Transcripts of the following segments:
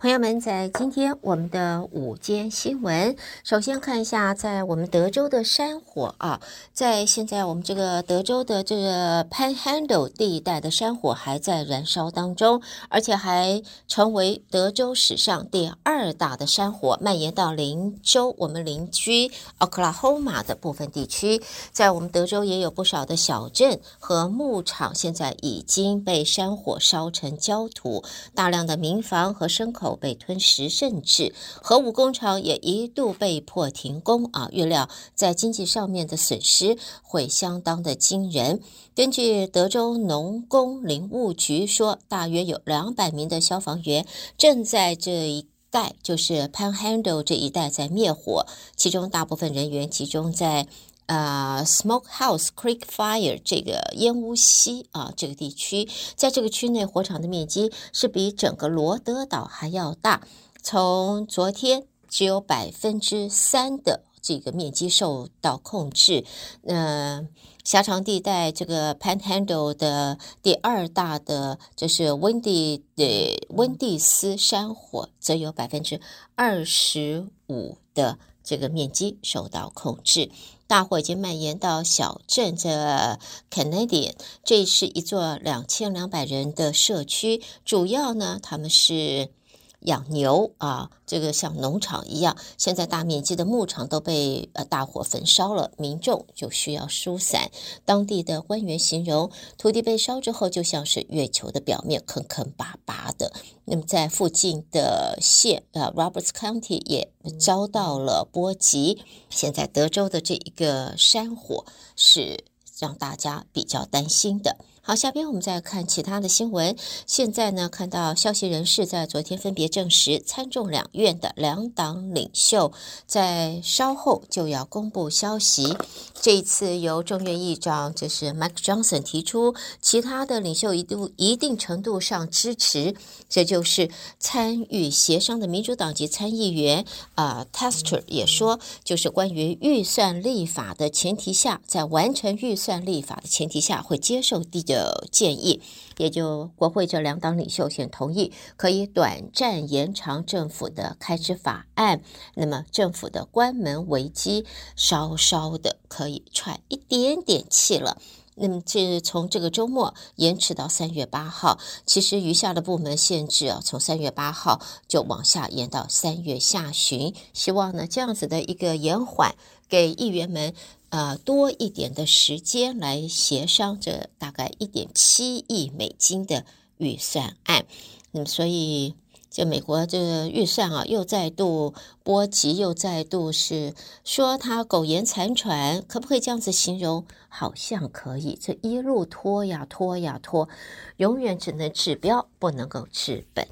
朋友们，在今天我们的午间新闻，首先看一下，在我们德州的山火啊，在现在我们这个德州的这个 Panhandle 地带的山火还在燃烧当中，而且还成为德州史上第二大的山火，蔓延到邻州我们邻居 Oklahoma 的部分地区。在我们德州也有不少的小镇和牧场，现在已经被山火烧成焦土，大量的民房和牲口。被吞食，甚至核武工厂也一度被迫停工啊！预料在经济上面的损失会相当的惊人。根据德州农工林务局说，大约有两百名的消防员正在这一带，就是 Panhandle 这一带在灭火，其中大部分人员集中在。呃，Smokehouse Creek Fire 这个烟雾溪啊，这个地区，在这个区内火场的面积是比整个罗德岛还要大。从昨天只有百分之三的这个面积受到控制。呃，狭长地带这个 Panhandle 的第二大的就是温蒂的温蒂斯山火，则有百分之二十五的这个面积受到控制。大火已经蔓延到小镇这 Canadian，这是一座两千两百人的社区，主要呢，他们是。养牛啊，这个像农场一样，现在大面积的牧场都被呃大火焚烧了，民众就需要疏散。当地的官员形容，土地被烧之后，就像是月球的表面坑坑巴巴的。那么在附近的县啊，Roberts County 也遭到了波及。现在德州的这一个山火是让大家比较担心的。好，下边我们再看其他的新闻。现在呢，看到消息人士在昨天分别证实，参众两院的两党领袖在稍后就要公布消息。这一次由众院议长就是 Mike Johnson 提出，其他的领袖一度一定程度上支持。这就是参与协商的民主党籍参议员啊、Tester 也说，就是关于预算立法的前提下，在完成预算立法的前提下，会接受第九。的建议，也就国会这两党领袖先同意，可以短暂延长政府的开支法案，那么政府的关门危机稍稍的可以喘一点点气了。那么这从这个周末延迟到三月八号，其实余下的部门限制啊，从三月八号就往下延到三月下旬，希望呢这样子的一个延缓，给议员们。呃，多一点的时间来协商这大概一点七亿美金的预算案。那么，所以就美国这个预算啊，又再度波及，又再度是说他苟延残喘，可不可以这样子形容？好像可以。这一路拖呀拖呀拖，永远只能治标，不能够治本。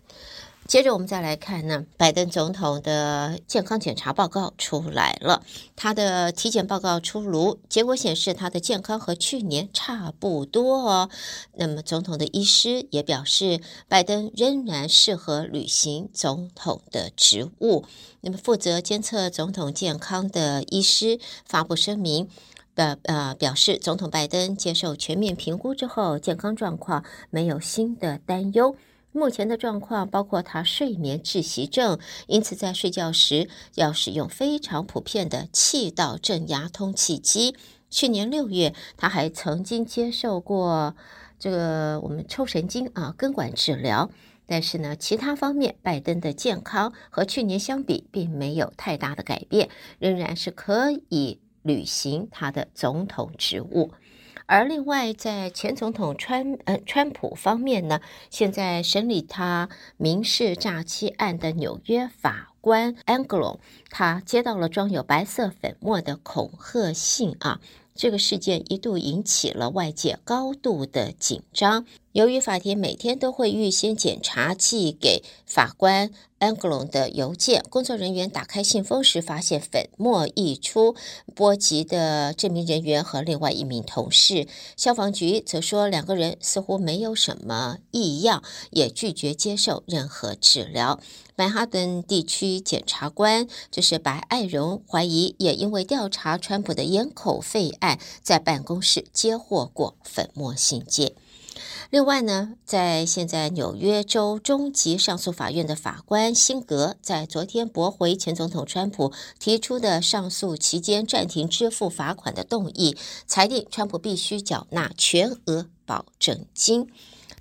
接着我们再来看呢，拜登总统的健康检查报告出来了，他的体检报告出炉，结果显示他的健康和去年差不多哦。那么总统的医师也表示，拜登仍然适合履行总统的职务。那么负责监测总统健康的医师发布声明，表呃表示，总统拜登接受全面评估之后，健康状况没有新的担忧。目前的状况包括他睡眠窒息症，因此在睡觉时要使用非常普遍的气道正压通气机。去年六月，他还曾经接受过这个我们抽神经啊根管治疗。但是呢，其他方面，拜登的健康和去年相比并没有太大的改变，仍然是可以履行他的总统职务。而另外，在前总统川呃川普方面呢，现在审理他民事诈欺案的纽约法官 Angelo，他接到了装有白色粉末的恐吓信啊。这个事件一度引起了外界高度的紧张。由于法庭每天都会预先检查寄给法官安格隆的邮件，工作人员打开信封时发现粉末溢出，波及的这名人员和另外一名同事。消防局则说两个人似乎没有什么异样，也拒绝接受任何治疗。曼哈顿地区检察官就是白爱荣，怀疑也因为调查川普的掩口费案，在办公室接获过粉末信件。另外呢，在现在纽约州中级上诉法院的法官辛格在昨天驳回前总统川普提出的上诉期间暂停支付罚款的动议，裁定川普必须缴纳全额保证金。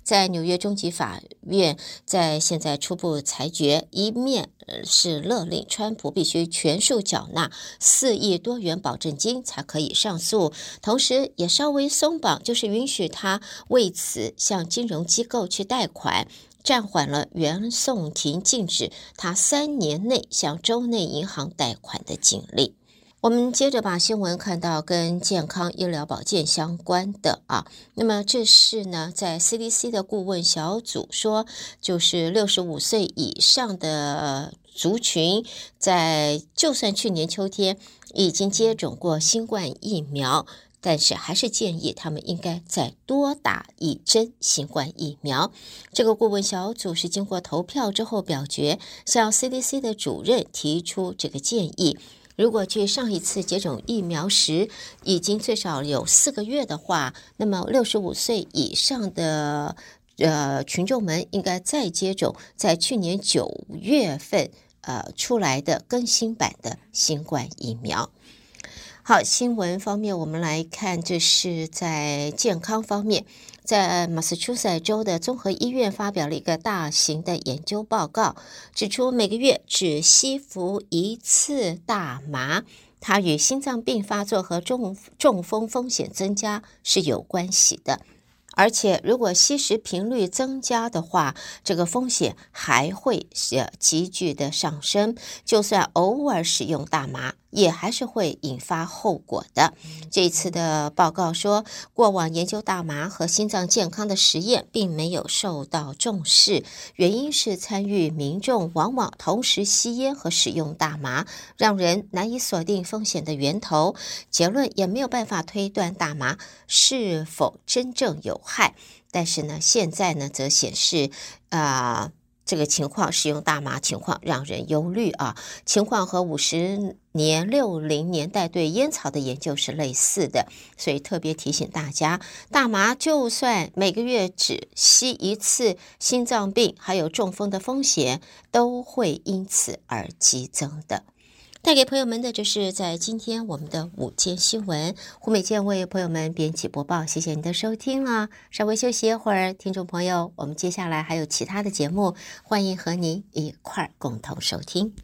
在纽约中级法院，在现在初步裁决，一面是勒令川普必须全数缴纳四亿多元保证金才可以上诉，同时也稍微松绑，就是允许他为此向金融机构去贷款，暂缓了原讼庭禁止他三年内向州内银行贷款的禁令。我们接着把新闻看到跟健康医疗保健相关的啊，那么这是呢，在 CDC 的顾问小组说，就是六十五岁以上的族群，在就算去年秋天已经接种过新冠疫苗，但是还是建议他们应该再多打一针新冠疫苗。这个顾问小组是经过投票之后表决，向 CDC 的主任提出这个建议。如果去上一次接种疫苗时已经最少有四个月的话，那么六十五岁以上的呃群众们应该再接种在去年九月份呃出来的更新版的新冠疫苗。好，新闻方面我们来看，这是在健康方面。在马萨诸塞州的综合医院发表了一个大型的研究报告，指出每个月只吸服一次大麻，它与心脏病发作和中中风风险增加是有关系的。而且，如果吸食频率增加的话，这个风险还会是急剧的上升。就算偶尔使用大麻，也还是会引发后果的。这次的报告说，过往研究大麻和心脏健康的实验并没有受到重视，原因是参与民众往往同时吸烟和使用大麻，让人难以锁定风险的源头。结论也没有办法推断大麻是否真正有害。但是呢，现在呢，则显示啊。这个情况，使用大麻情况让人忧虑啊！情况和五十年、六零年代对烟草的研究是类似的，所以特别提醒大家，大麻就算每个月只吸一次，心脏病还有中风的风险都会因此而激增的。带给朋友们的，这是在今天我们的午间新闻，胡美健为朋友们编辑播报，谢谢您的收听啦。稍微休息一会儿，听众朋友，我们接下来还有其他的节目，欢迎和您一块儿共同收听。